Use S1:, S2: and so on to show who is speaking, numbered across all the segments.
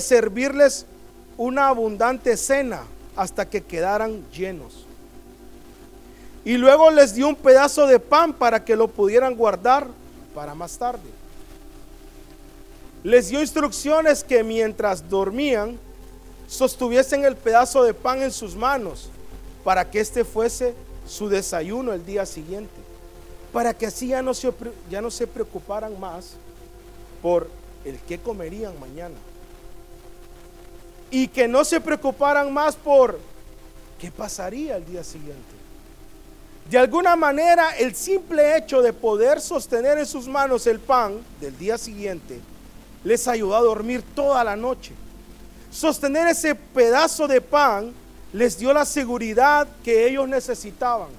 S1: servirles una abundante cena hasta que quedaran llenos. Y luego les dio un pedazo de pan para que lo pudieran guardar para más tarde. Les dio instrucciones que mientras dormían, sostuviesen el pedazo de pan en sus manos para que este fuese su desayuno el día siguiente. Para que así ya no se, ya no se preocuparan más por el que comerían mañana. Y que no se preocuparan más por qué pasaría el día siguiente. De alguna manera, el simple hecho de poder sostener en sus manos el pan del día siguiente les ayudó a dormir toda la noche. Sostener ese pedazo de pan les dio la seguridad que ellos necesitaban.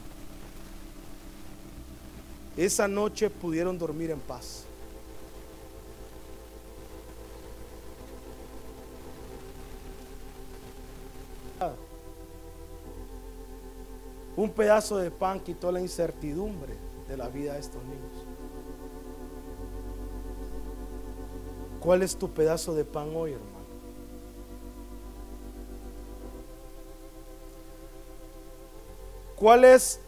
S1: Esa noche pudieron dormir en paz. Un pedazo de pan quitó la incertidumbre de la vida de estos niños. ¿Cuál es tu pedazo de pan hoy, hermano? ¿Cuál es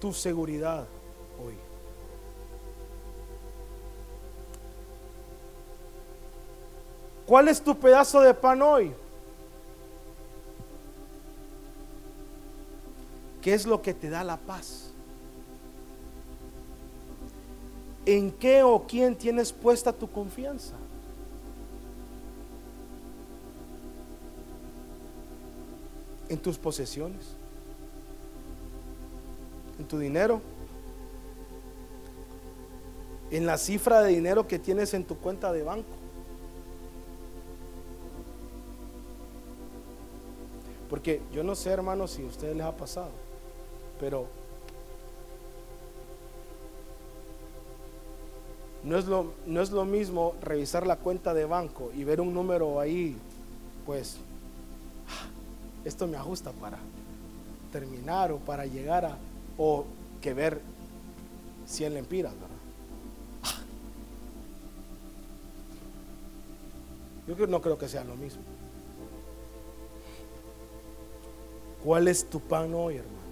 S1: tu seguridad hoy? ¿Cuál es tu pedazo de pan hoy? ¿Qué es lo que te da la paz? ¿En qué o quién tienes puesta tu confianza? ¿En tus posesiones? ¿En tu dinero? ¿En la cifra de dinero que tienes en tu cuenta de banco? Porque yo no sé, hermanos, si a ustedes les ha pasado pero no es, lo, no es lo mismo revisar la cuenta de banco y ver un número ahí, pues, esto me ajusta para terminar o para llegar a, o que ver 100 lempiras, ¿verdad? Yo no creo que sea lo mismo. ¿Cuál es tu pan hoy, hermano?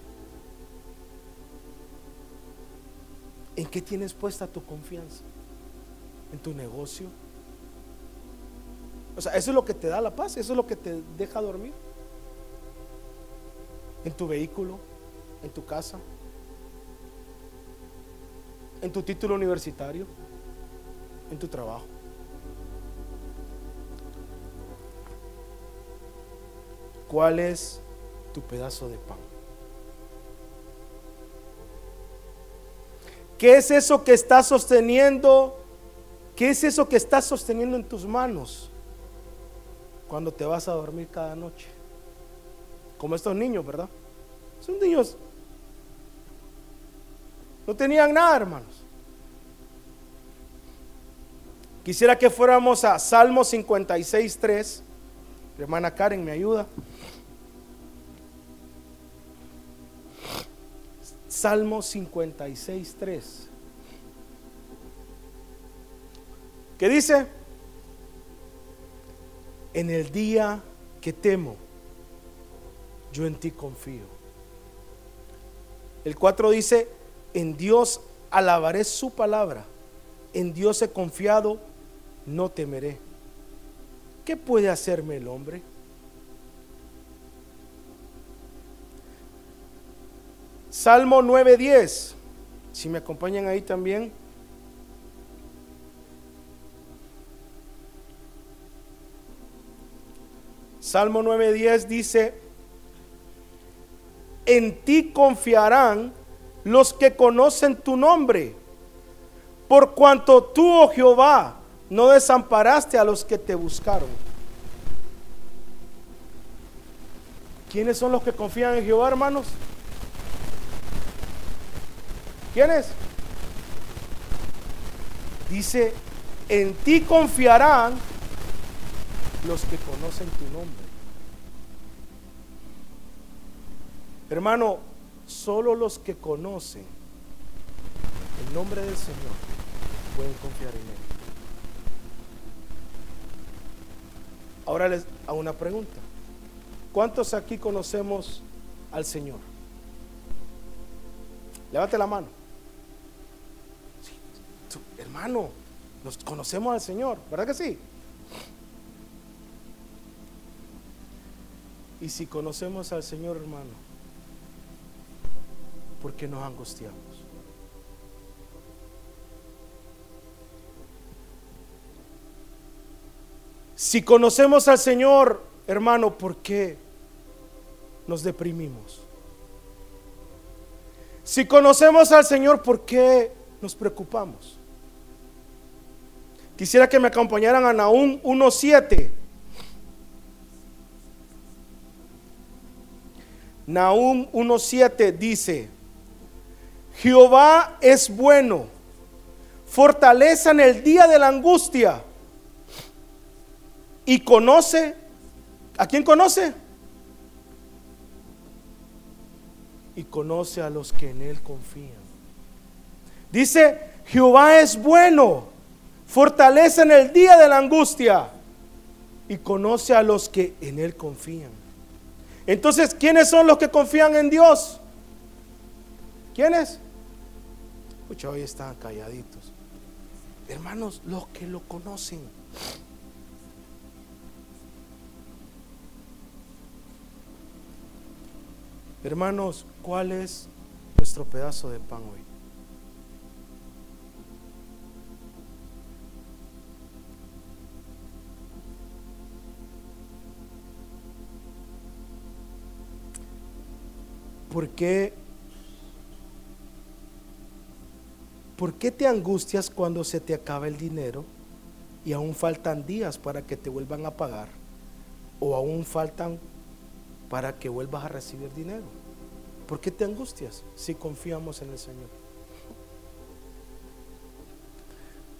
S1: ¿En qué tienes puesta tu confianza? ¿En tu negocio? O sea, eso es lo que te da la paz, eso es lo que te deja dormir. En tu vehículo, en tu casa, en tu título universitario, en tu trabajo. ¿Cuál es tu pedazo de pan? ¿Qué es eso que estás sosteniendo? ¿Qué es eso que estás sosteniendo en tus manos cuando te vas a dormir cada noche? Como estos niños, ¿verdad? Son niños. No tenían nada, hermanos. Quisiera que fuéramos a Salmo 56, 3. Hermana Karen, ¿me ayuda? Salmo 56, 3. ¿Qué dice? En el día que temo, yo en ti confío. El 4 dice, en Dios alabaré su palabra, en Dios he confiado, no temeré. ¿Qué puede hacerme el hombre? Salmo 9.10. Si me acompañan ahí también. Salmo 9.10 dice, en ti confiarán los que conocen tu nombre, por cuanto tú, oh Jehová, no desamparaste a los que te buscaron. ¿Quiénes son los que confían en Jehová, hermanos? ¿Quiénes? Dice, en ti confiarán los que conocen tu nombre. Hermano, solo los que conocen el nombre del Señor pueden confiar en Él. Ahora les hago una pregunta. ¿Cuántos aquí conocemos al Señor? Levante la mano. Hermano, nos conocemos al Señor, ¿verdad que sí? Y si conocemos al Señor, hermano, ¿por qué nos angustiamos? Si conocemos al Señor, hermano, ¿por qué nos deprimimos? Si conocemos al Señor, ¿por qué nos preocupamos? Quisiera que me acompañaran a Naúm 1.7. Nahum 1.7 dice, Jehová es bueno, fortaleza en el día de la angustia y conoce, ¿a quién conoce? Y conoce a los que en él confían. Dice, Jehová es bueno, fortaleza en el día de la angustia y conoce a los que en él confían. Entonces, ¿quiénes son los que confían en Dios? ¿Quiénes? Escucha, hoy están calladitos. Hermanos, los que lo conocen. Hermanos, ¿cuál es nuestro pedazo de pan hoy? ¿Por qué, ¿por qué te angustias cuando se te acaba el dinero y aún faltan días para que te vuelvan a pagar? ¿O aún faltan para que vuelvas a recibir dinero? ¿Por qué te angustias si confiamos en el Señor?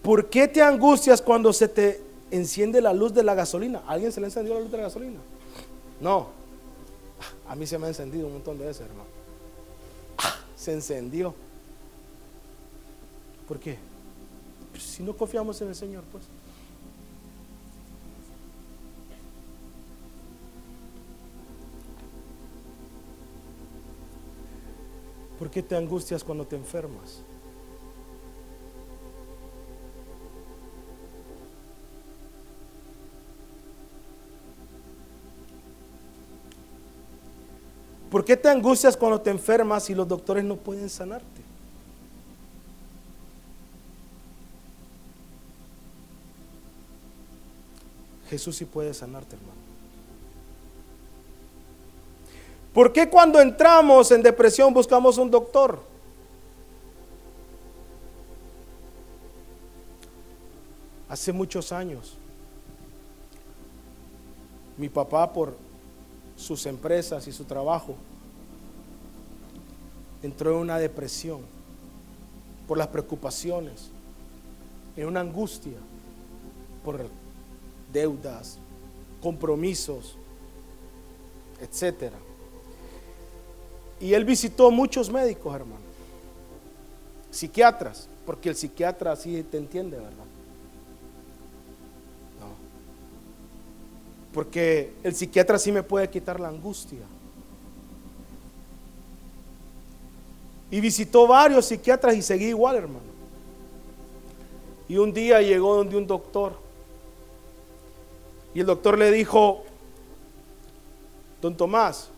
S1: ¿Por qué te angustias cuando se te enciende la luz de la gasolina? ¿Alguien se le encendió la luz de la gasolina? No. A mí se me ha encendido un montón de veces, hermano. Se encendió. ¿Por qué? Pues si no confiamos en el Señor, pues. ¿Por qué te angustias cuando te enfermas? ¿Por qué te angustias cuando te enfermas y los doctores no pueden sanarte? Jesús sí puede sanarte, hermano. ¿Por qué cuando entramos en depresión buscamos un doctor? Hace muchos años, mi papá por sus empresas y su trabajo, entró en una depresión por las preocupaciones, en una angustia por deudas, compromisos, etcétera. Y él visitó muchos médicos, hermano, psiquiatras, porque el psiquiatra así te entiende, ¿verdad? Porque el psiquiatra sí me puede quitar la angustia. Y visitó varios psiquiatras y seguí igual, hermano. Y un día llegó donde un doctor. Y el doctor le dijo, don Tomás,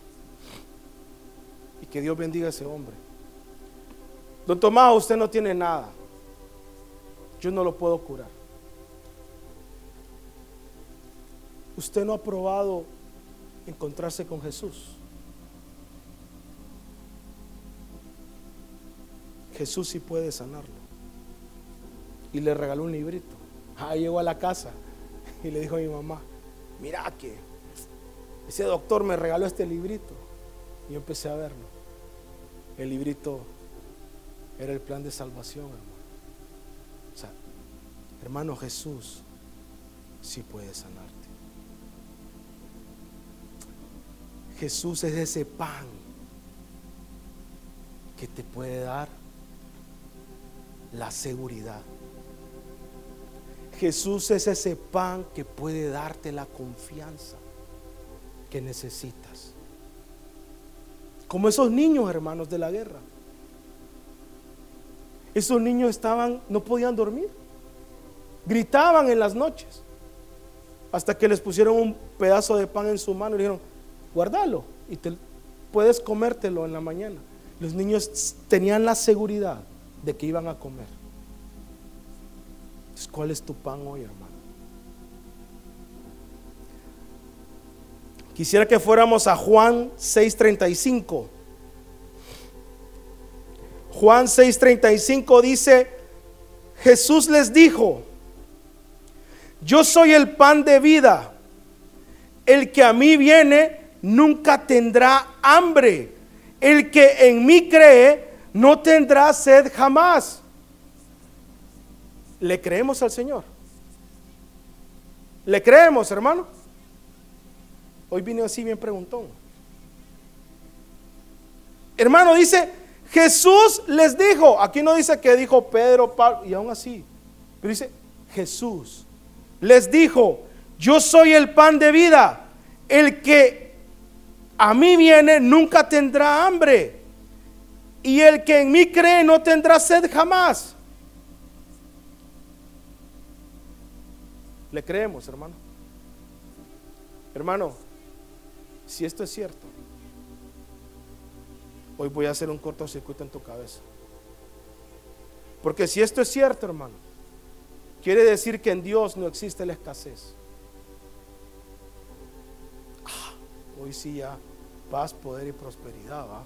S1: y que Dios bendiga a ese hombre. Don Tomás, usted no tiene nada. Yo no lo puedo curar. Usted no ha probado encontrarse con Jesús. Jesús sí puede sanarlo. Y le regaló un librito. Ah, llegó a la casa y le dijo a mi mamá, mira que ese doctor me regaló este librito. Y yo empecé a verlo. El librito era el plan de salvación, hermano. O sea, hermano Jesús sí puede sanarte. Jesús es ese pan que te puede dar la seguridad. Jesús es ese pan que puede darte la confianza que necesitas. Como esos niños, hermanos, de la guerra. Esos niños estaban, no podían dormir. Gritaban en las noches. Hasta que les pusieron un pedazo de pan en su mano y dijeron, guárdalo y te, puedes comértelo en la mañana. Los niños tenían la seguridad de que iban a comer. ¿cuál es tu pan hoy, hermano? Quisiera que fuéramos a Juan 6:35. Juan 6:35 dice, Jesús les dijo, yo soy el pan de vida. El que a mí viene nunca tendrá hambre. El que en mí cree no tendrá sed jamás. ¿Le creemos al Señor? ¿Le creemos, hermano? Hoy vine así bien preguntón. Hermano, dice, Jesús les dijo, aquí no dice que dijo Pedro, Pablo, y aún así, pero dice, Jesús les dijo, yo soy el pan de vida, el que a mí viene nunca tendrá hambre, y el que en mí cree no tendrá sed jamás. Le creemos, hermano. Hermano, si esto es cierto, hoy voy a hacer un cortocircuito en tu cabeza. Porque si esto es cierto, hermano, quiere decir que en Dios no existe la escasez. Ah, hoy sí ya paz, poder y prosperidad, ¿va?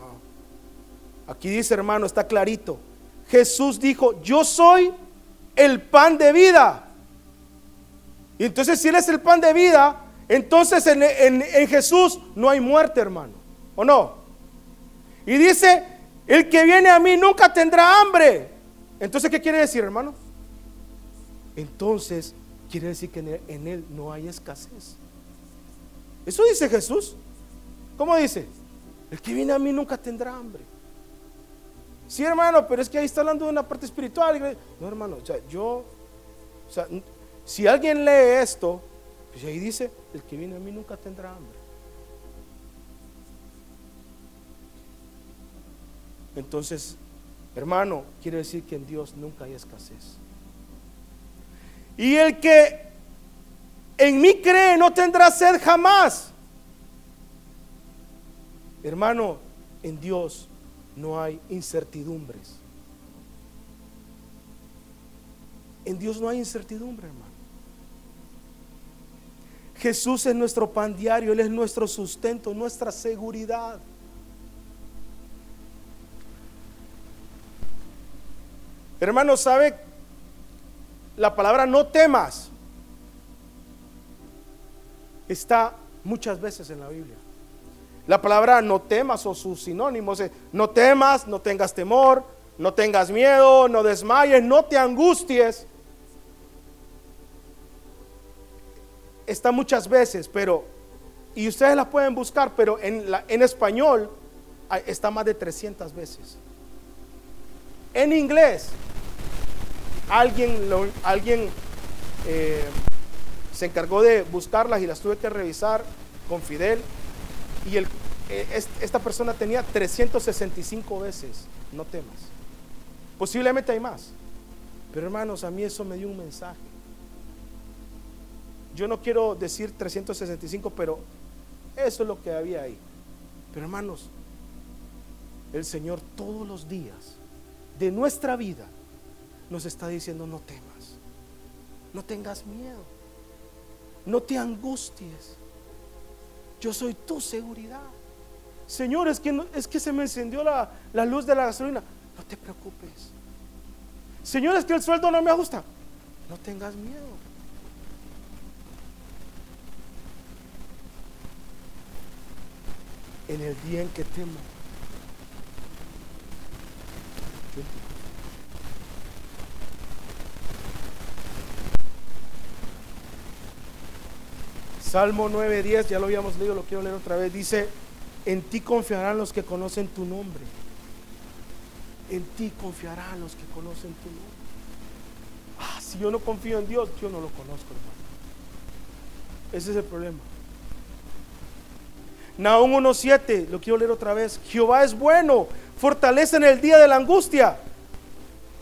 S1: Ah. Aquí dice, hermano, está clarito. Jesús dijo, yo soy el pan de vida. Y entonces si Él es el pan de vida, entonces en, Jesús no hay muerte, hermano. ¿O no? Y dice, el que viene a mí nunca tendrá hambre. Entonces, ¿qué quiere decir, hermano? Entonces, quiere decir que en en él no hay escasez. Eso dice Jesús. ¿Cómo dice? El que viene a mí nunca tendrá hambre. Sí, hermano, pero es que ahí está hablando de una parte espiritual. No, hermano, o sea, yo, o sea, si alguien lee esto, pues ahí dice, el que viene a mí nunca tendrá hambre. Entonces, hermano, quiere decir que en Dios nunca hay escasez. Y el que en mí cree no tendrá sed jamás. Hermano, en Dios no hay incertidumbres. En Dios no hay incertidumbre, hermano. Jesús es nuestro pan diario, Él es nuestro sustento, nuestra seguridad. Hermano, ¿sabe? La palabra no temas está muchas veces en la Biblia. La palabra no temas o sus sinónimos es no temas, no tengas temor, no tengas miedo, no desmayes, no te angusties. Está muchas veces, pero, y ustedes la pueden buscar, pero en, en español está más de 300 veces. En inglés, alguien, alguien eh, se encargó de buscarlas y las tuve que revisar con Fidel y eh, esta persona tenía 365 veces, no temas. Posiblemente hay más. Pero hermanos, a mí eso me dio un mensaje. Yo no quiero decir 365, pero eso es lo que había ahí. Pero hermanos, el Señor todos los días de nuestra vida nos está diciendo no temas, no tengas miedo, no te angusties. Yo soy tu seguridad. Señor, es que, es que se me encendió la, la luz de la gasolina. No te preocupes. Señor, es que el sueldo no me ajusta. No tengas miedo. En el día en que temo, Salmo 9:10, ya lo habíamos leído, lo quiero leer otra vez. Dice, en ti confiarán los que conocen tu nombre. En ti confiarán los que conocen tu nombre. Si yo no confío en Dios, yo no lo conozco, hermano. Ese es el problema. Nahum 1.7, lo quiero leer otra vez. Jehová es bueno, fortalece en el día de la angustia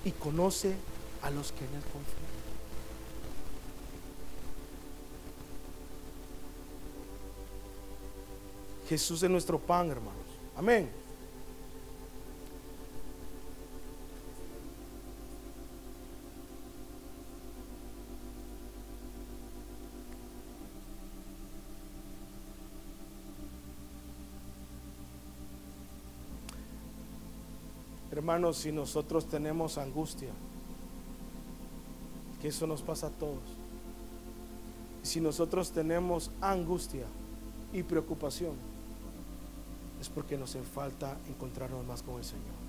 S1: y conoce a los que en él confían. Jesús es nuestro pan, hermanos. Amén. Hermanos, si nosotros tenemos angustia, que eso nos pasa a todos. Si nosotros tenemos angustia y preocupación, es porque nos falta encontrarnos más con el Señor.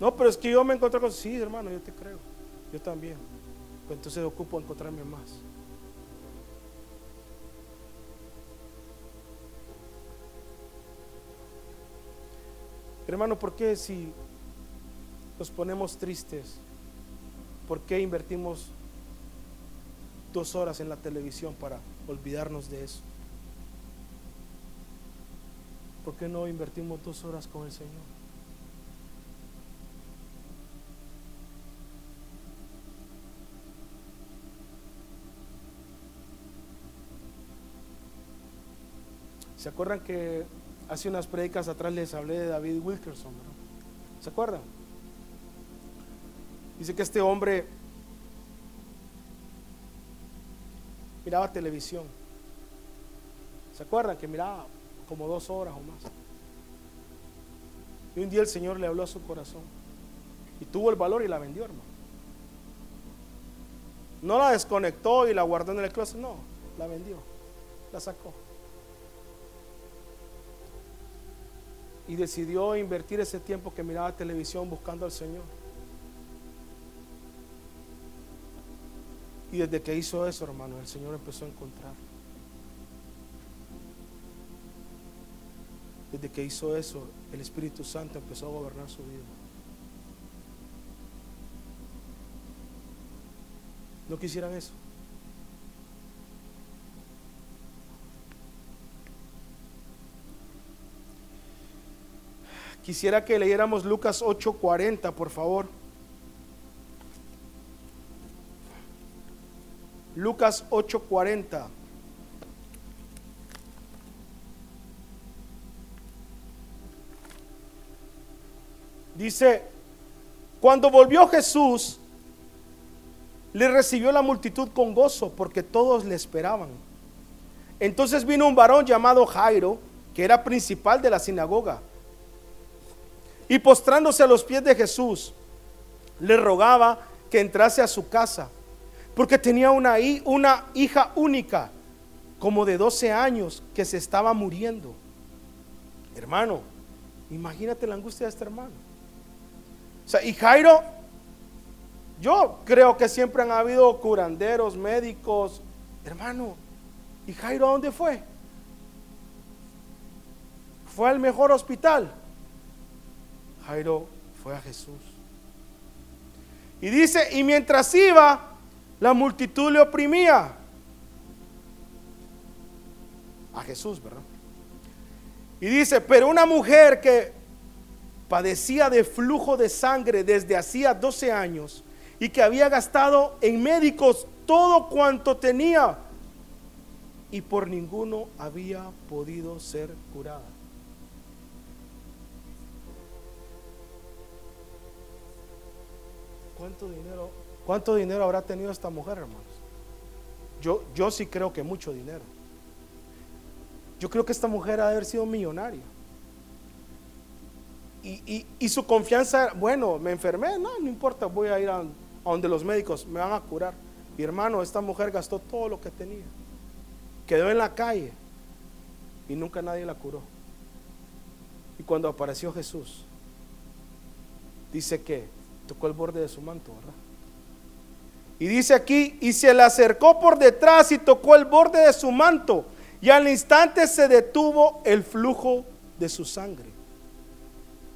S1: No, pero es que yo me encontré con... Sí, hermano, yo te creo. Yo también. Pero entonces ocupo encontrarme más. Hermano, ¿por qué si nos ponemos tristes? ¿Por qué invertimos dos horas en la televisión para olvidarnos de eso? ¿Por qué no invertimos dos horas con el Señor? ¿Se acuerdan que hace unas predicas atrás les hablé de David Wilkerson? ¿Se acuerdan? Dice que este hombre miraba televisión. ¿Se acuerdan que miraba como dos horas o más. Y un día el Señor le habló a su corazón. Y tuvo el valor y la vendió, hermano. No la desconectó y la guardó en el closet, no, la vendió, la sacó. Y decidió invertir ese tiempo que miraba televisión buscando al Señor. Y desde que hizo eso, hermano, el Señor empezó a encontrar. Desde que hizo eso, el Espíritu Santo empezó a gobernar su vida. ¿No quisieran eso? Quisiera que leyéramos Lucas 8:40, por favor. Lucas 8:40. Dice, cuando volvió Jesús, le recibió la multitud con gozo porque todos le esperaban. Entonces vino un varón llamado Jairo, que era principal de la sinagoga, y postrándose a los pies de Jesús, le rogaba que entrase a su casa, porque tenía una, una hija única, como de 12 años, que se estaba muriendo. Hermano, imagínate la angustia de este hermano. O sea, y Jairo, yo creo que siempre han habido curanderos, médicos, hermano. ¿Y Jairo a dónde fue? Fue al mejor hospital. Jairo fue a Jesús. Y dice, y mientras iba, la multitud le oprimía. A Jesús, ¿verdad? Y dice, pero una mujer que padecía de flujo de sangre desde hacía 12 años y que había gastado en médicos todo cuanto tenía y por ninguno había podido ser curada. ¿Cuánto dinero, habrá tenido esta mujer, hermanos? Yo, yo sí creo que mucho dinero. Yo creo que esta mujer ha de haber sido millonaria y, su confianza, bueno, me enfermé, no, no importa, voy a ir a, donde los médicos me van a curar. Mi hermano, esta mujer gastó todo lo que tenía, quedó en la calle y nunca nadie la curó. Y cuando apareció Jesús, dice que tocó el borde de su manto, ¿verdad? Y dice aquí, y se le acercó por detrás y tocó el borde de su manto, y al instante se detuvo el flujo de su sangre.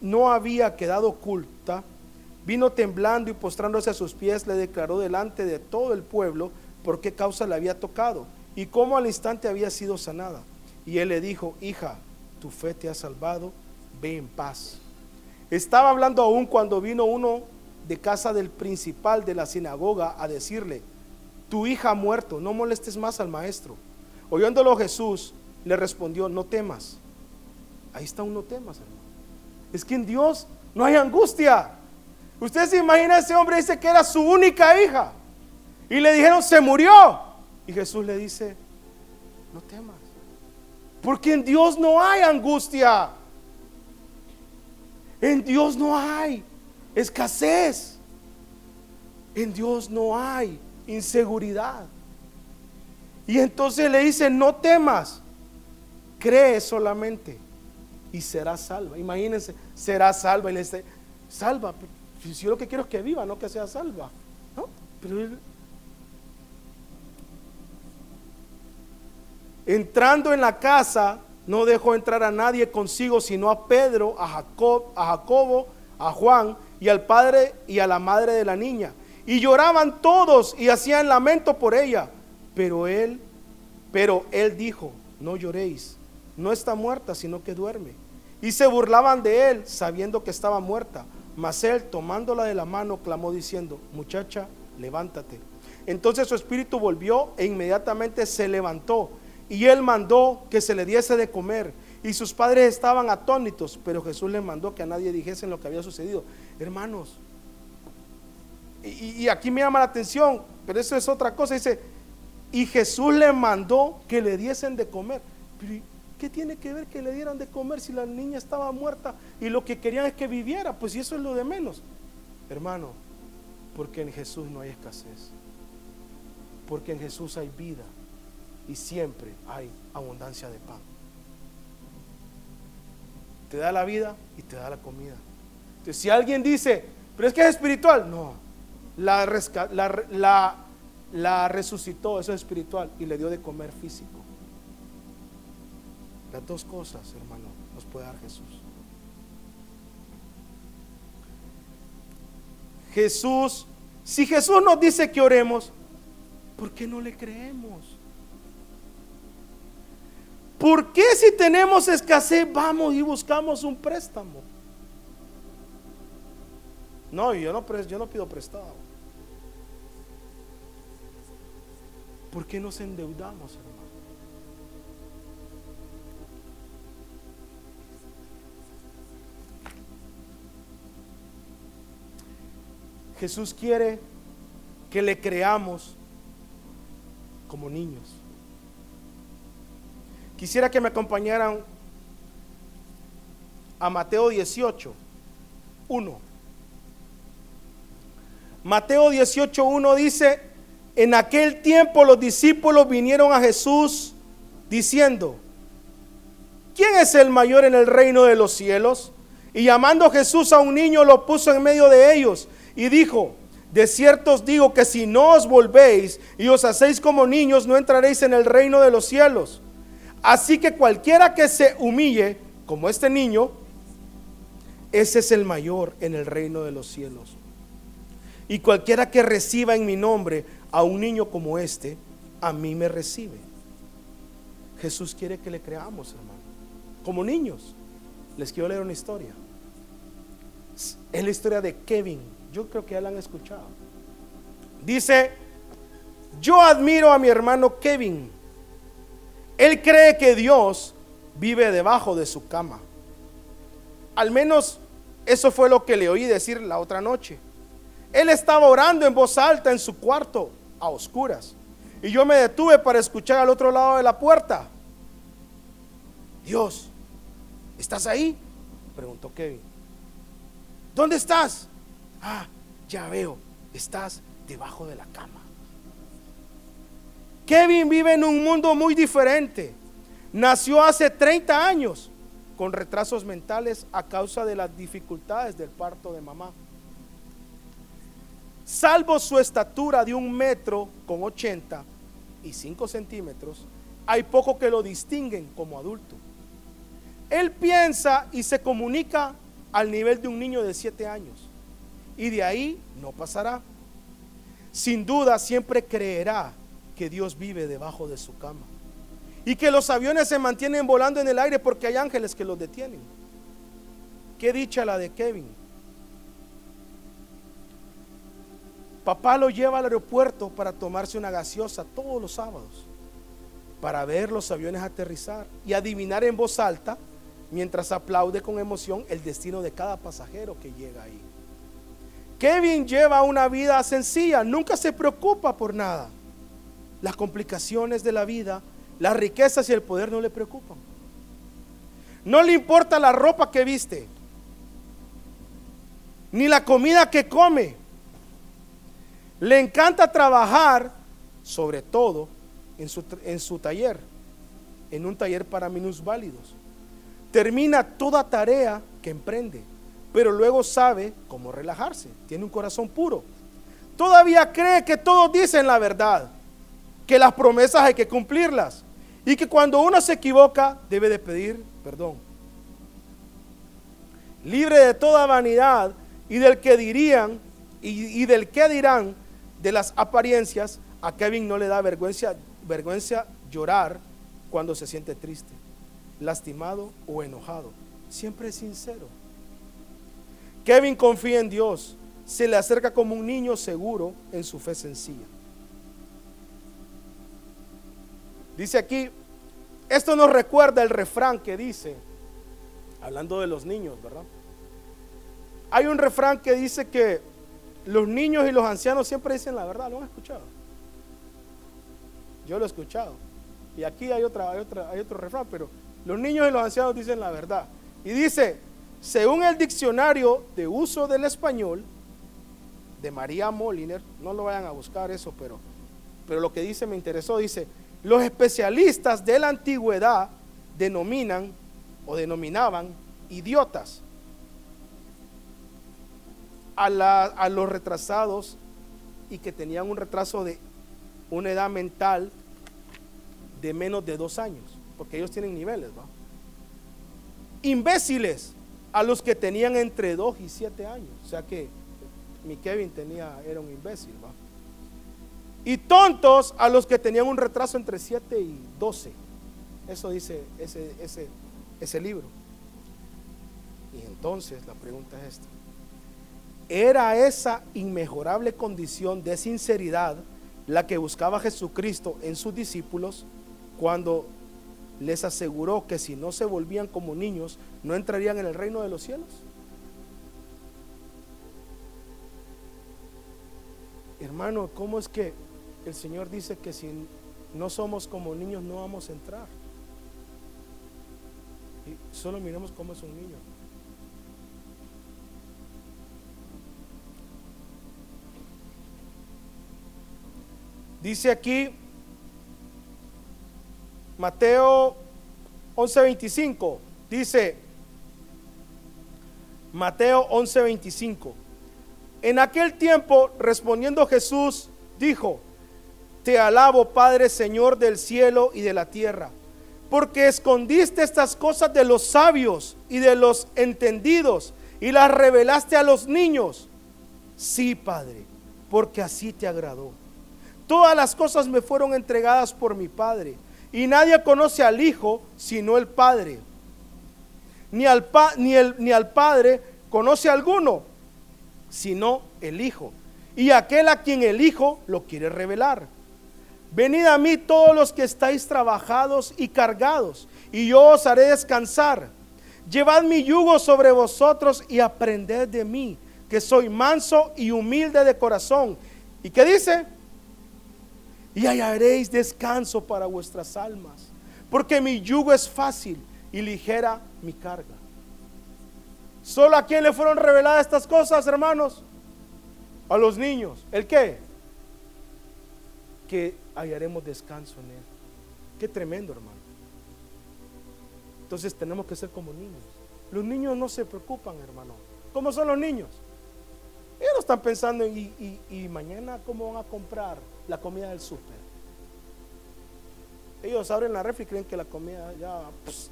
S1: no había quedado oculta, vino temblando y postrándose a sus pies, le declaró delante de todo el pueblo por qué causa le había tocado y cómo al instante había sido sanada. Y él le dijo, hija, tu fe te ha salvado, ve en paz. Estaba hablando aún cuando vino uno de casa del principal de la sinagoga a decirle, tu hija ha muerto, no molestes más al maestro. Oyéndolo Jesús le respondió, no temas. Ahí está un no temas, hermano. Es que en Dios no hay angustia. Usted se imagina ese hombre dice que era su única hija. Y le dijeron, se murió. Y Jesús le dice, no temas, porque en Dios no hay angustia. En Dios no hay escasez. En Dios no hay inseguridad. Y entonces le dice, no temas, cree solamente y será salva. Imagínense, será salva. Y le dice, salva, si yo lo que quiero es que viva, no que sea salva. ¿No? Pero él, Entrando en la casa, no dejó entrar a nadie consigo, sino a Pedro, a, a Jacobo, a Juan y al padre y a la madre de la niña. Y lloraban todos y hacían lamento por ella. Pero él, pero él dijo, no lloréis, no está muerta, sino que duerme. Y se burlaban de él, sabiendo que estaba muerta. Mas él, tomándola de la mano, clamó diciendo, muchacha, levántate. Entonces su espíritu volvió e inmediatamente se levantó y él mandó que se le diese de comer. Y sus padres estaban atónitos, pero Jesús les mandó que a nadie dijesen lo que había sucedido. Hermanos, y, aquí me llama la atención, pero eso es otra cosa. Dice, y Jesús le mandó que le diesen de comer. Pero ¿qué tiene que ver que le dieran de comer si la niña estaba muerta y lo que querían es que viviera? Pues si eso es lo de menos. Hermano, porque en Jesús no hay escasez. Porque en Jesús hay vida y siempre hay abundancia de pan. Te da la vida y te da la comida. Entonces, si alguien dice, pero es que es espiritual, no, la, la, la resucitó, eso es espiritual, y le dio de comer físico. Dos cosas, hermano, nos puede dar Jesús. Jesús, si Jesús nos dice que oremos, ¿por qué no le creemos? ¿Por qué si tenemos escasez vamos y buscamos un préstamo? No, yo no, yo no pido prestado. ¿Por qué nos endeudamos, hermano? Jesús quiere que le creamos como niños. Quisiera que me acompañaran a Mateo 18, 1. Mateo 18, 1 dice, en aquel tiempo los discípulos vinieron a Jesús diciendo, ¿quién es el mayor en el reino de los cielos? Y llamando Jesús a un niño lo puso en medio de ellos y dijo, de cierto os digo que si no os volvéis y os hacéis como niños, no entraréis en el reino de los cielos. Así que cualquiera que se humille, como este niño, ese es el mayor en el reino de los cielos. Y cualquiera que reciba en mi nombre a un niño como este, a mí me recibe. Jesús quiere que le creamos, hermano. Como niños. Les quiero leer una historia. Es la historia de Kevin. Yo creo que ya la han escuchado. Dice, yo admiro a mi hermano Kevin él cree que Dios vive debajo de su cama. Al menos eso fue lo que le oí decir la otra noche. Él estaba orando en voz alta en su cuarto, a oscuras. Y yo me detuve para escuchar al otro lado de la puerta. Dios, ¿estás ahí? Preguntó Kevin. ¿Dónde estás? Ah, ya veo, estás debajo de la cama. Kevin vive en un mundo muy diferente. Nació hace 30 años con retrasos mentales a causa de las dificultades del parto de mamá. Salvo su estatura de un metro con 80 y 5 centímetros, hay poco que lo distinguen como adulto. Él piensa y se comunica al nivel de un niño de 7 años y de ahí no pasará. Sin duda siempre creerá que Dios vive debajo de su cama y que los aviones se mantienen volando en el aire porque hay ángeles que los detienen. Qué dicha la de Kevin. Papá lo lleva al aeropuerto para tomarse una gaseosa todos los sábados, para ver los aviones aterrizar y adivinar en voz alta, mientras aplaude con emoción, el destino de cada pasajero que llega ahí. Kevin lleva una vida sencilla, nunca se preocupa por nada. Las complicaciones de la vida las riquezas y el poder no le preocupan. No le importa la ropa que viste, ni la comida que come. Le encanta trabajar, sobre todo, en su, en su taller, en un taller para minusválidos. Termina toda tarea que emprende, pero luego sabe cómo relajarse. Tiene un corazón puro. Todavía cree que todos dicen la verdad, que las promesas hay que cumplirlas. Y que cuando uno se equivoca debe de pedir perdón. Libre de toda vanidad y del que dirían y, del que dirán de las apariencias, a Kevin no le da vergüenza, vergüenza llorar cuando se siente triste, lastimado o enojado. Siempre es sincero. Kevin confía en Dios, se le acerca como un niño seguro en su fe sencilla. Dice aquí, esto nos recuerda el refrán que dice, hablando de los niños, ¿verdad? Hay un refrán que dice que los niños y los ancianos siempre dicen la verdad, ¿lo han escuchado? Yo lo he escuchado. Y aquí hay, otra, hay, otra, hay otro refrán, pero los niños y los ancianos dicen la verdad. Y dice, según el diccionario de uso del español de María Moliner, no lo vayan a buscar eso, pero, pero lo que dice me interesó, dice, los especialistas de la antigüedad denominan o denominaban idiotas a, los retrasados y que tenían un retraso de una edad mental de menos de dos años, porque ellos tienen niveles, ¿va? Imbéciles a los que tenían entre dos y siete años, o sea que mi Kevin tenía, era un imbécil, ¿va? y tontos a los que tenían un retraso entre 7 y 12. Eso dice ese, ese, ese libro. Y entonces la pregunta es esta. ¿Era esa inmejorable condición de sinceridad la que buscaba Jesucristo en sus discípulos cuando les aseguró que si no se volvían como niños no entrarían en el reino de los cielos? Hermano, ¿cómo es que el Señor dice que si no somos como niños no vamos a entrar. Y solo miremos cómo es un niño. Dice aquí Mateo 11:25, dice Mateo 11:25, en aquel tiempo respondiendo Jesús dijo, te alabo, Padre, Señor del cielo y de la tierra, porque escondiste estas cosas de los sabios y de los entendidos y las revelaste a los niños. Sí, Padre, porque así te agradó. Todas las cosas me fueron entregadas por mi Padre, y nadie conoce al Hijo sino el Padre. Ni al, ni, el, ni al Padre conoce alguno, sino el Hijo, y aquel a quien el Hijo lo quiere revelar. Venid a mí todos los que estáis trabajados y cargados, y yo os haré descansar. Llevad mi yugo sobre vosotros y aprended de mí, que soy manso y humilde de corazón. ¿Y qué dice? Y hallaréis descanso para vuestras almas, porque mi yugo es fácil y ligera mi carga. ¿Solo a quién le fueron reveladas estas cosas, hermanos? A los niños. ¿El qué? que hallaremos descanso en Él. Qué tremendo, hermano. Entonces tenemos que ser como niños. Los niños no se preocupan, hermano. ¿Cómo son los niños? Ellos no están pensando en y, mañana cómo van a comprar la comida del súper. Ellos abren la refri y creen que la comida ya, pues,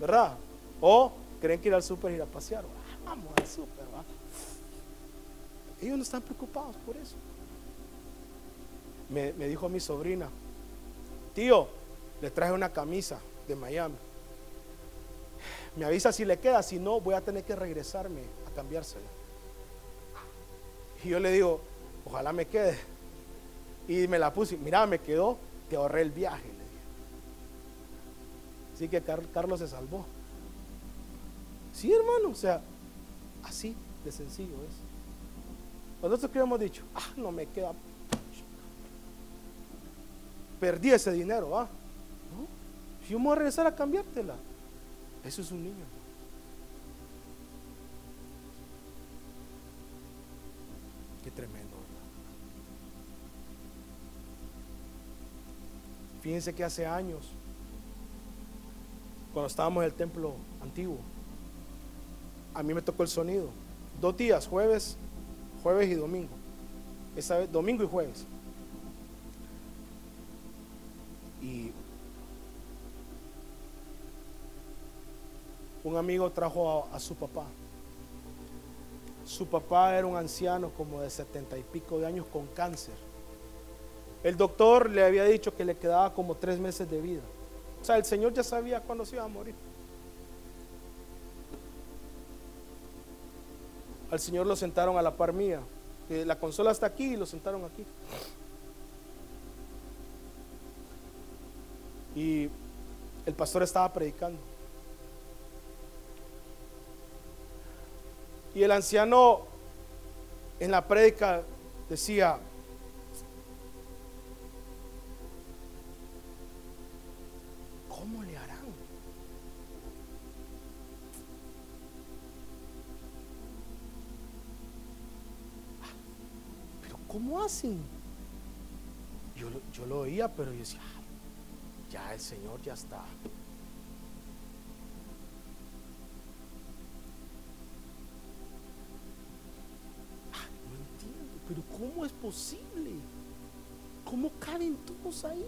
S1: ¿verdad? O creen que ir al súper ir a pasear. Vamos al súper, ¿va? Ellos no están preocupados por eso. Me, me dijo mi sobrina, tío, le traje una camisa de Miami. Me avisa si le queda, si no, voy a tener que regresarme a cambiársela. Y yo le digo, ojalá me quede. Y me la puse, mira, me quedó, te ahorré el viaje. Así que Carlos se salvó. Sí, hermano, o sea, así de sencillo es. Nosotros que hemos dicho, ah, no me queda. Perdí ese dinero, ¿ah? Si yo me voy a regresar a cambiártela. Eso es un niño. Fíjense que hace años, cuando estábamos en el templo antiguo, a mí me tocó el sonido. Dos días, jueves, jueves y domingo. Esa vez, domingo y jueves. Y un amigo trajo a, su papá. Su papá era un anciano como de setenta y pico de años con cáncer. El doctor le había dicho que le quedaba como tres meses de vida. O sea, el Señor ya sabía cuándo se iba a morir. Al Señor lo sentaron a la par mía. La consola está aquí y lo sentaron aquí. Y el pastor estaba predicando. Y el anciano en la prédica decía, ¿cómo hacen? Yo, yo lo oía, pero yo decía, ah, ya el Señor ya está. Pero ¿cómo es posible? ¿Cómo caben todos ahí?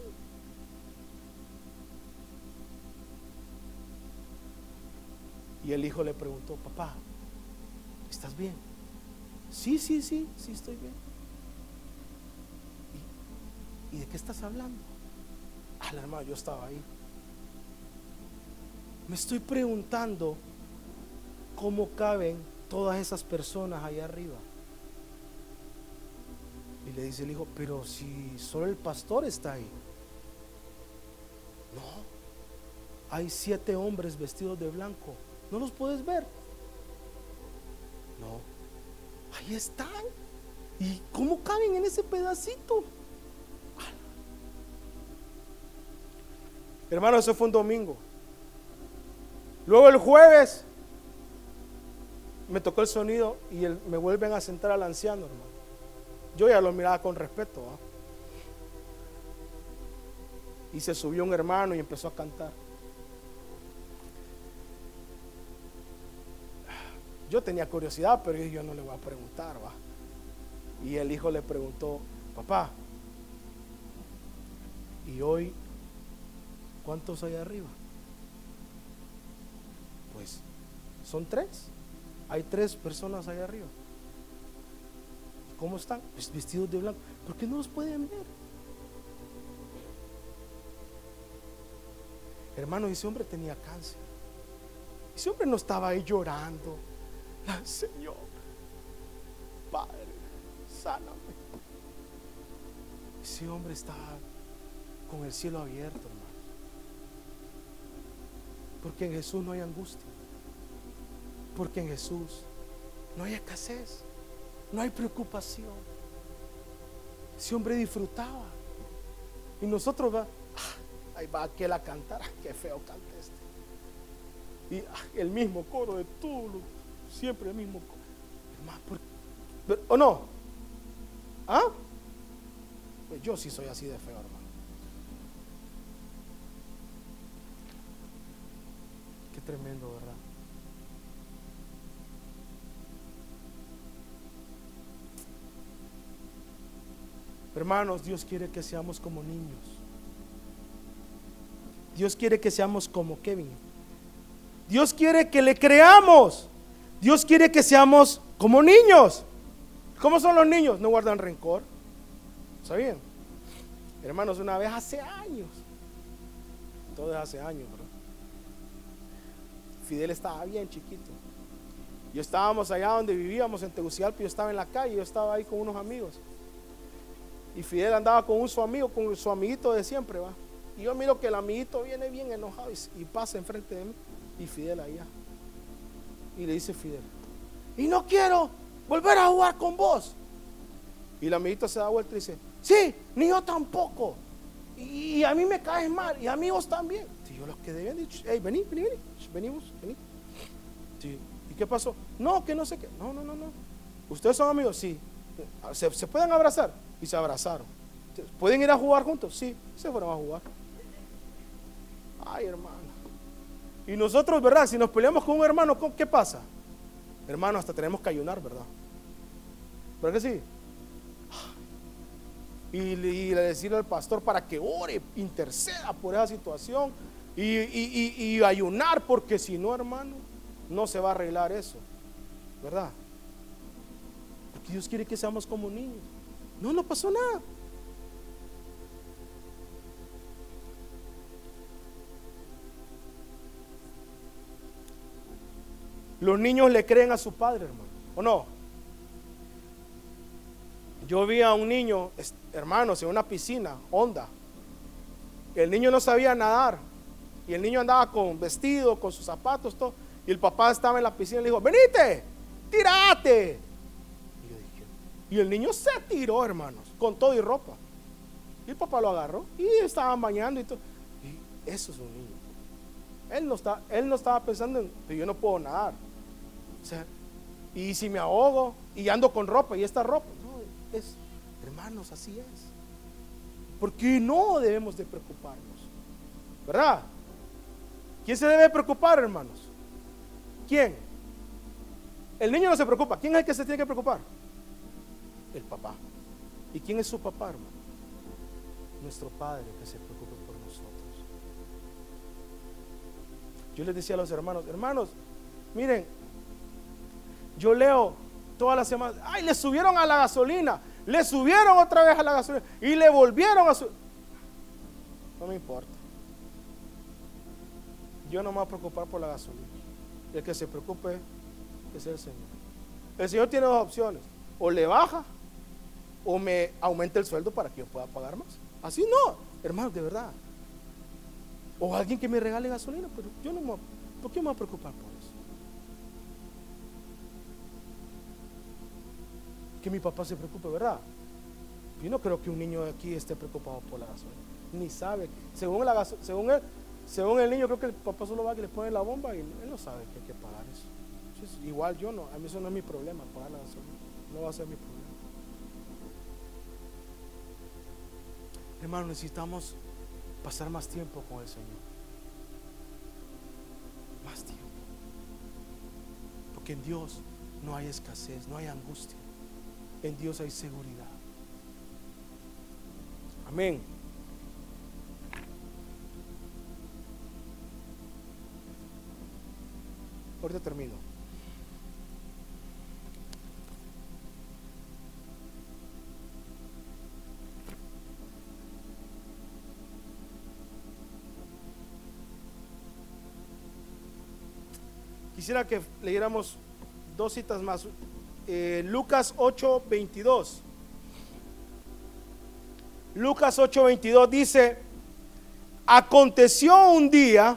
S1: Y el hijo le preguntó, papá, ¿estás bien? Sí, sí, sí, sí estoy bien. ¿Y, de qué estás hablando? Ah, hermano, yo estaba ahí. Me estoy preguntando cómo caben todas esas personas allá arriba. Y le dice el hijo, pero si solo el pastor está ahí. No, hay siete hombres vestidos de blanco. ¿No los puedes ver? No, ahí están. ¿Y cómo caben en ese pedacito? Hermano, eso fue un domingo. Luego el jueves me tocó el sonido y me vuelven a sentar al anciano, hermano. Yo ya lo miraba con respeto. Y se subió un hermano y empezó a cantar. Yo tenía curiosidad, pero yo no le voy a preguntar, ¿va? Y el hijo le preguntó, papá, ¿y hoy cuántos hay arriba? Pues son tres. Hay tres personas ahí arriba. ¿Cómo están? Pues vestidos de blanco. ¿Por qué no los pueden ver? Hermano, ese hombre tenía cáncer. Ese hombre no estaba ahí llorando. Señor, Padre, sáname. Ese hombre estaba con el cielo abierto, hermano. Porque en Jesús no hay angustia. Porque en Jesús no hay escasez. No hay preocupación. Ese hombre disfrutaba. Y nosotros va, ah, ahí va aquel a cantar, ah, qué feo canta este. Y ah, el mismo coro de tú, siempre el mismo coro. ¿O no? ¿Ah? Pues yo sí soy así de feo, hermano. Qué tremendo, ¿verdad? Hermanos, Dios quiere que seamos como niños. Dios quiere que seamos como Kevin. Dios quiere que le creamos. Dios quiere que seamos como niños. ¿Cómo son los niños? No guardan rencor. ¿Sabían? Hermanos, una vez hace años. Todo hace años. Fidel estaba bien chiquito. Yo estábamos allá donde vivíamos en Tegucigalpa, yo estaba en la calle, yo estaba ahí con unos amigos. Y Fidel andaba con un su amigo, con su amiguito de siempre, va. Y yo miro que el amiguito viene bien enojado y, y pasa enfrente de mí. Y Fidel allá. Y le dice Fidel, y no quiero volver a jugar con vos. Y el amiguito se da vuelta y dice, sí, ni yo tampoco. Y, a mí me caes mal, y a mí vos también. Y yo los que debían dicho, hey, vení, vení, vení, venimos, vení. ¿Y qué pasó? No, que no sé qué. No, no, no, no. ¿Ustedes son amigos? Sí. ¿Se, ¿Se, pueden abrazar? Y se abrazaron. ¿Pueden ir a jugar juntos? Sí, se fueron a jugar. Ay, hermano. Y nosotros, ¿verdad? Si nos peleamos con un hermano, ¿qué pasa? Hermano, hasta tenemos que ayunar, ¿verdad? ¿Verdad que sí? Y, le decirle al pastor para que ore, interceda por esa situación y, ayunar, porque si no, hermano, no se va a arreglar eso, ¿verdad? Porque Dios quiere que seamos como niños. No, no pasó nada. Los niños le creen a su padre, hermano. ¿O no? Yo vi a un niño, hermanos, en una piscina, honda. El niño no sabía nadar. Y el niño andaba con vestido, con sus zapatos, todo. Y el papá estaba en la piscina y le dijo, venite, tírate. Y, el niño se tiró, hermanos, con todo y ropa. Y el papá lo agarró y estaban bañando y todo. Y eso es un niño. Él no, está, él no estaba pensando en, yo no puedo nadar. O sea, y si me ahogo y ando con ropa y esta ropa, no, es, hermanos, así es. Porque no debemos de preocuparnos, ¿verdad? ¿Quién se debe preocupar, hermanos? ¿Quién? El niño no se preocupa. ¿Quién es el que se tiene que preocupar? El papá. ¿Y quién es su papá, hermano? Nuestro Padre que se preocupa por nosotros. Yo les decía a los hermanos, hermanos, miren, yo leo todas las semanas, ay, le subieron a la gasolina, le subieron otra vez a la gasolina y le volvieron a subir. No me importa. Yo no me voy a preocupar por la gasolina. El que se preocupe es el Señor. El Señor tiene dos opciones. O le baja o me aumenta el sueldo para que yo pueda pagar más. Así no, hermano, de verdad. O alguien que me regale gasolina, pero yo no me, ¿por qué me voy a preocupar por que mi papá se preocupe, ¿verdad? Yo no creo que un niño aquí esté preocupado por la gasolina. Ni sabe. Según, la según, él, según el niño, creo que el papá solo va que le pone la bomba y él no sabe que hay que pagar eso. igual yo no. A mí eso no es mi problema, pagar la gasolina. No va a ser mi problema. Hermano, necesitamos pasar más tiempo con el Señor. Más tiempo. Porque en Dios no hay escasez, no hay angustia en Dios hay seguridad. Amén. Ahorita termino. Quisiera que leyéramos dos citas más. Eh, Lucas 8, 22. Lucas 8, 22 dice, aconteció un día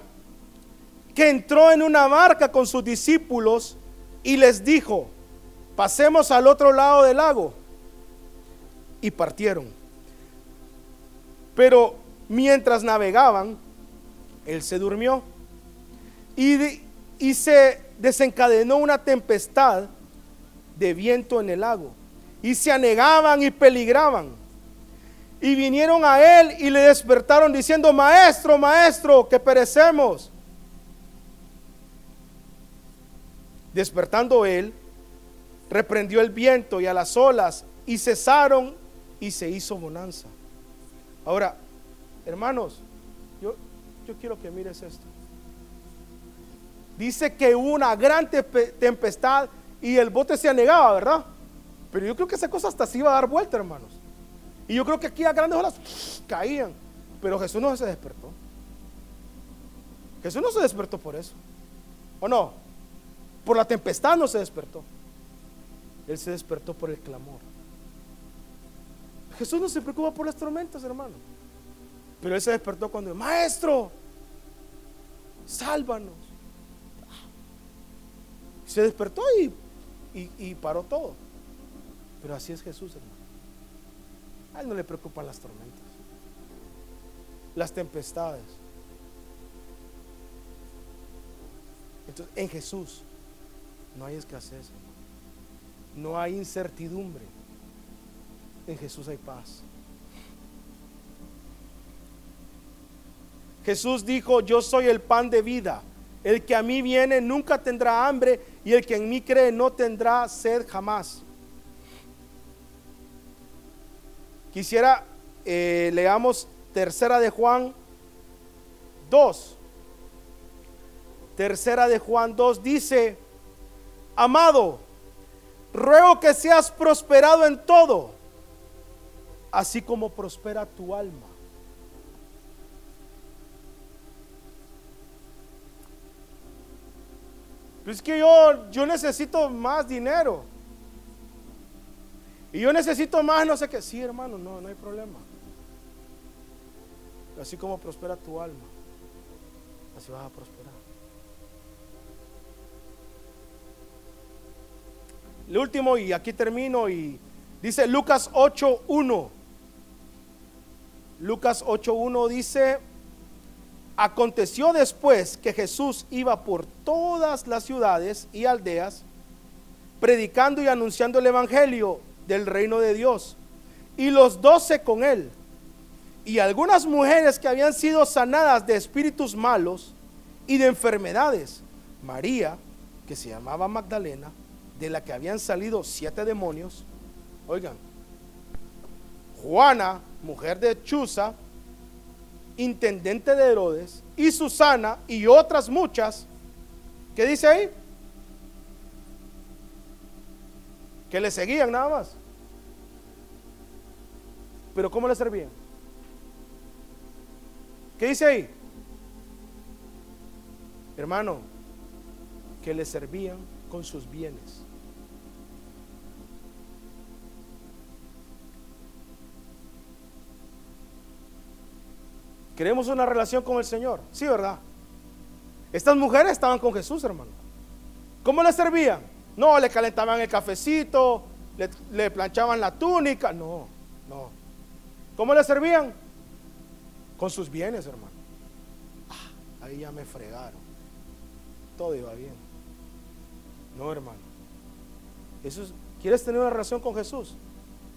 S1: entró en una barca con sus discípulos y les dijo, pasemos al otro lado del lago. Y partieron. Pero mientras navegaban, él se durmió y, y se desencadenó una tempestad de viento en el lago y se anegaban y peligraban. Y vinieron a él y le despertaron diciendo, maestro, maestro, que perecemos. Despertando él, reprendió el viento y a las olas y cesaron y se hizo bonanza. Ahora, hermanos, yo, yo quiero que mires esto. Dice que hubo una gran tempestad y el bote se anegaba, ¿verdad? Pero yo creo que esa cosa hasta se iba a dar vuelta, hermanos. Y yo creo que aquí a grandes olas caían. Pero Jesús no se despertó. Jesús no se despertó por eso. ¿O no? Por la tempestad no se despertó. Él se despertó por el clamor. Jesús no se preocupa por las tormentas, hermano. Pero él se despertó cuando, maestro, sálvanos. Se despertó y, y, paró todo. Pero así es Jesús, hermano. A él no le preocupan las tormentas, las tempestades. Entonces, en Jesús no hay escasez, no hay incertidumbre. En Jesús hay paz. Jesús dijo, yo soy el pan de vida. El que a mí viene nunca tendrá hambre y el que en mí cree no tendrá sed jamás. Quisiera, eh, leamos tercera de Juan 2. Tercera de Juan 2 dice, amado, ruego que seas prosperado en todo, así como prospera tu alma. Es que yo, yo necesito más dinero. Y yo necesito más, no sé qué. Sí, hermano, no, no hay problema. Así como prospera tu alma, así vas a prosperar. El último, y aquí termino, y dice Lucas 8.1. Lucas 8.1 dice, Aconteció después que Jesús iba por todas las ciudades y aldeas, predicando y anunciando el Evangelio del reino de Dios, y los doce con él, y algunas mujeres que habían sido sanadas de espíritus malos y de enfermedades. María, que se llamaba Magdalena, de la que habían salido siete demonios. Oigan, Juana, mujer de Chuza, intendente de Herodes, y Susana y otras muchas. ¿Qué dice ahí? Que le seguían nada más. Pero ¿cómo le servían? ¿Qué dice ahí? Hermano, que le servían con sus bienes. Queremos una relación con el Señor. Sí, ¿verdad? Estas mujeres estaban con Jesús, hermano. ¿Cómo le servían? No, le calentaban el cafecito, le, planchaban la túnica. No, no. ¿Cómo le servían? Con sus bienes, hermano. Ah, ahí ya me fregaron. Todo iba bien. No, hermano. Eso ¿Quieres tener una relación con Jesús?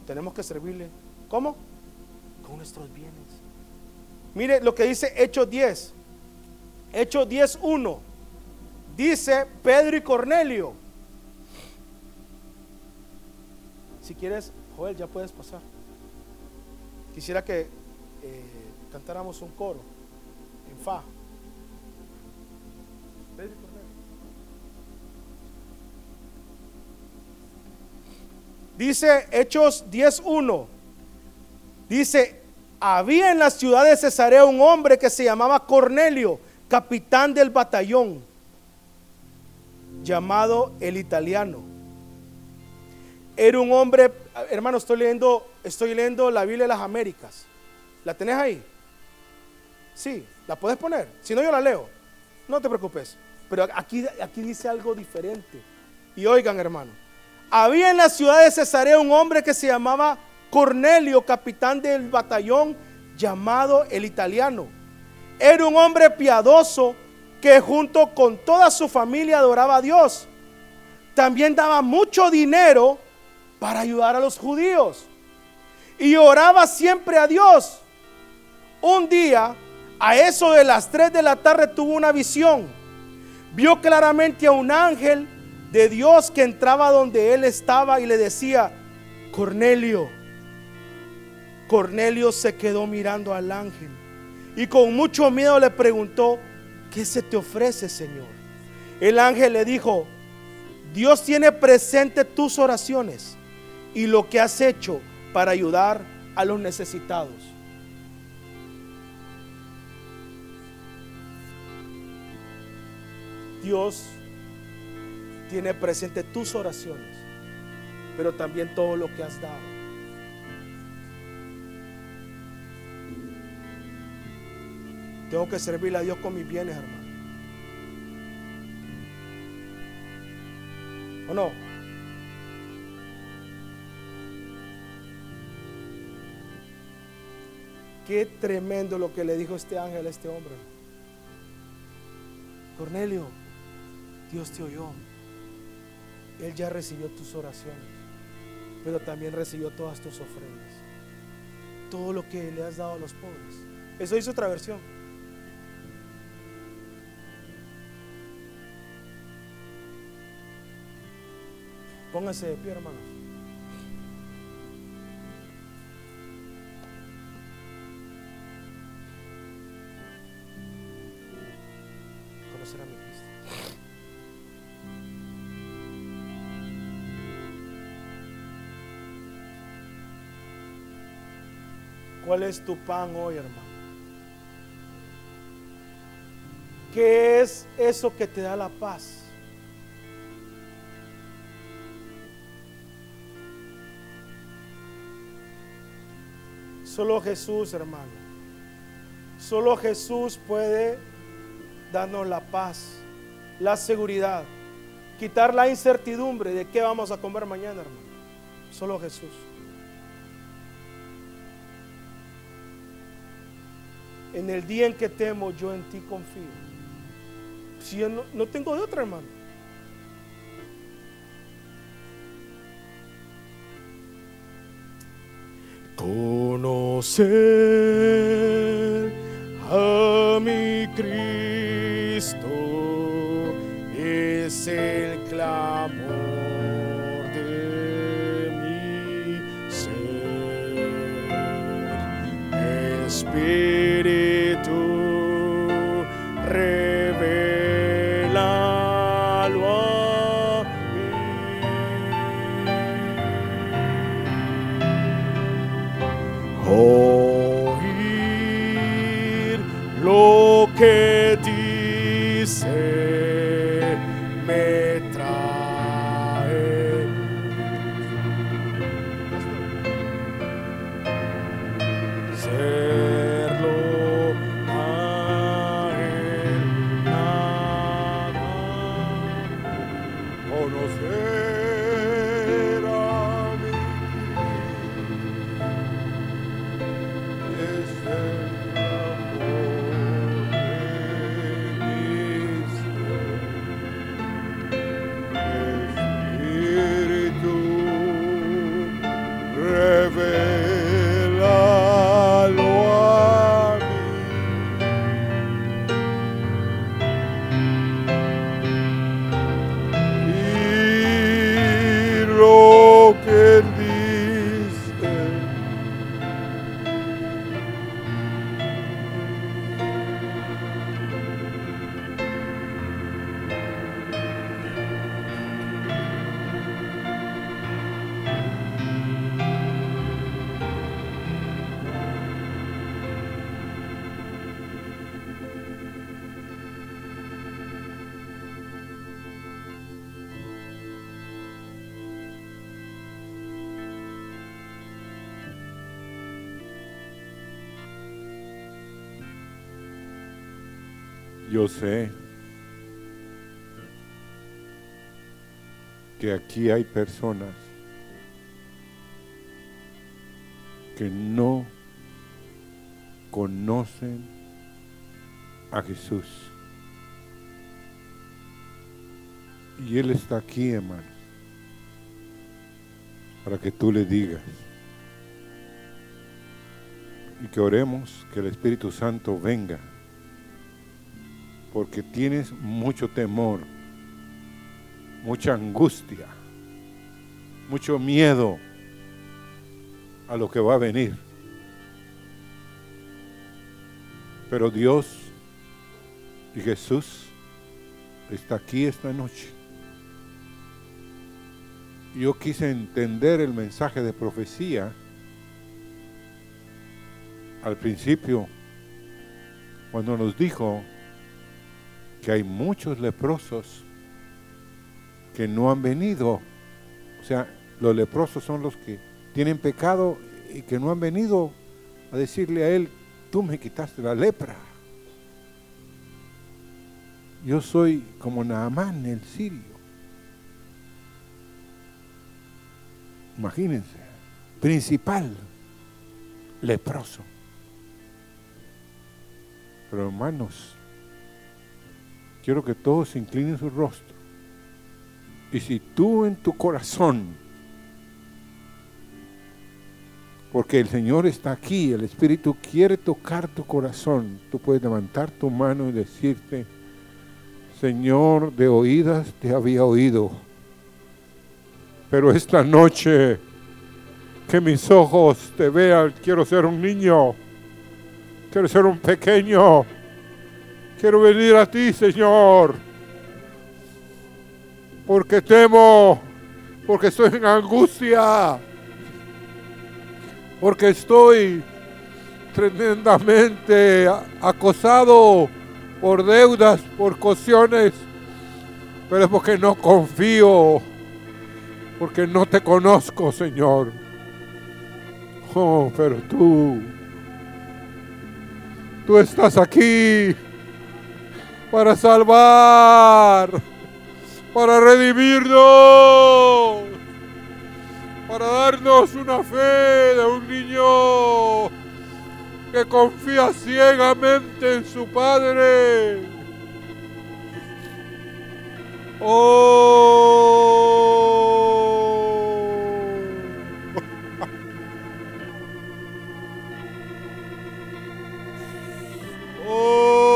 S1: Tenemos que servirle. ¿Cómo? Con nuestros bienes. Mire lo que dice Hechos 10. Hechos 10.1. Dice Pedro y Cornelio. Si quieres, Joel, ya puedes pasar. Quisiera que eh, cantáramos un coro en fa. Pedro y Cornelio. Dice Hechos 10.1. Dice, había en la ciudad de Cesarea un hombre que se llamaba Cornelio, capitán del batallón, llamado el italiano. Era un hombre, hermano, estoy leyendo, estoy leyendo la Biblia de las Américas. ¿La tenés ahí? Sí, la puedes poner. Si no, yo la leo. No te preocupes. Pero aquí, aquí dice algo diferente. Y oigan, hermano. Había en la ciudad de Cesarea un hombre que se llamaba Cornelio, capitán del batallón llamado el italiano. Era un hombre piadoso que junto con toda su familia adoraba a Dios. También daba mucho dinero para ayudar a los judíos. y oraba siempre a Dios. Un día, a eso de las 3 de la tarde, tuvo una visión. Vio claramente a un ángel de Dios que entraba donde él estaba y le decía, Cornelio. Cornelio se quedó mirando al ángel y con mucho miedo le preguntó, ¿qué se te ofrece, Señor? El ángel le dijo, Dios tiene presente tus oraciones y lo que has hecho para ayudar a los necesitados. Dios tiene presente tus oraciones, pero también todo lo que has dado. Tengo que servirle a Dios con mis bienes, hermano. ¿O no? Qué tremendo lo que le dijo este ángel a este hombre. Cornelio, Dios te oyó. Él ya recibió tus oraciones, pero también recibió todas tus ofrendas. Todo lo que le has dado a los pobres. Eso hizo otra versión. Póngase de pie, hermanos. Conocer a mi Cristo. ¿Cuál es tu pan hoy, hermano? ¿Qué es eso que te da la paz? Solo Jesús, hermano. Solo Jesús puede darnos la paz, la seguridad, quitar la incertidumbre de qué vamos a comer mañana, hermano. Solo Jesús. En el día en que temo, yo en ti confío. Si yo no, no tengo de otra, hermano. Conocer
S2: Yo sé que aquí hay personas que no conocen a Jesús. Y Él está aquí, hermano, para que tú le digas y que oremos que el Espíritu Santo venga, porque tienes mucho temor, mucha angustia, mucho miedo a lo que va a venir. Pero Dios y Jesús está aquí esta noche. Yo quise entender el mensaje de profecía al principio cuando nos dijo que hay muchos leprosos que no han venido. O sea, los leprosos son los que tienen pecado y que no han venido a decirle a Él, tú me quitaste la lepra. Yo soy como Naamán el sirio. Imagínense, principal, leproso. Pero hermanos, quiero que todos inclinen su rostro. Y si tú en tu corazón, porque el Señor está aquí, el Espíritu quiere tocar tu corazón, tú puedes levantar tu mano y decirte, Señor, de oídas te había oído, pero esta noche que mis ojos te vean, quiero ser un niño Quiero ser un pequeño. Quiero venir a ti, Señor. Porque temo, porque estoy en angustia, porque estoy tremendamente acosado por deudas, por cauciones, pero es porque no confío, porque no te conozco, Señor. Oh, pero tú Tú estás aquí para salvar, para redimirnos, para darnos una fe de un niño que confía ciegamente en su Padre. Oh. oh.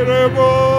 S2: Seremos.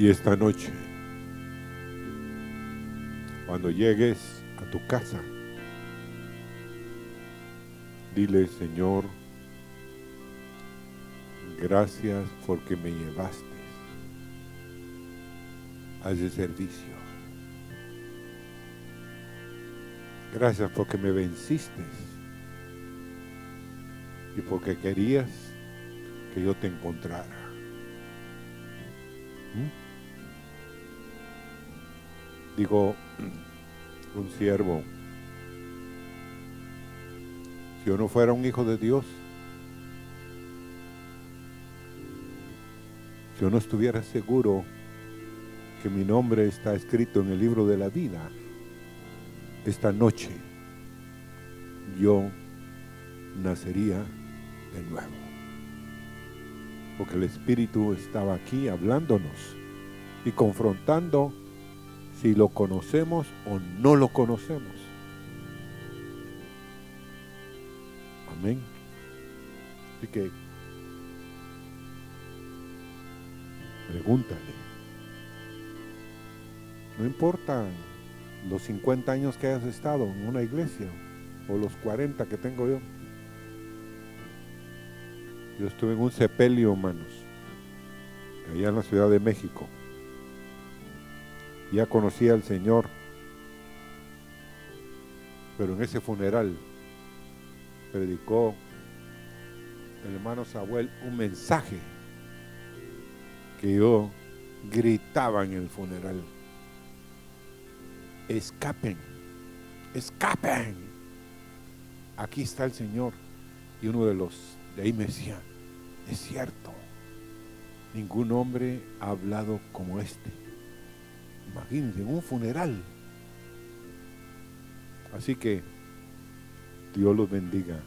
S2: Y esta noche, cuando llegues a tu casa, dile, Señor, gracias porque me llevaste a ese servicio. Gracias porque me venciste y porque querías que yo te encontrara. Digo, un siervo, si yo no fuera un hijo de Dios, si yo no estuviera seguro que mi nombre está escrito en el libro de la vida, esta noche yo nacería de nuevo. Porque el Espíritu estaba aquí hablándonos y confrontando si lo conocemos o no lo conocemos. Amén. Así que pregúntale. No importa los 50 años que hayas estado en una iglesia o los 40 que tengo yo. Yo estuve en un sepelio, hermanos, allá en la Ciudad de México. Ya conocí al Señor, pero en ese funeral predicó el hermano Samuel un mensaje que yo gritaba en el funeral escapen, escapen. Aquí está el Señor. Y uno de los de ahí me decía, es cierto, ningún hombre ha hablado como este. Imagínense, en un funeral. Así que Dios los bendiga.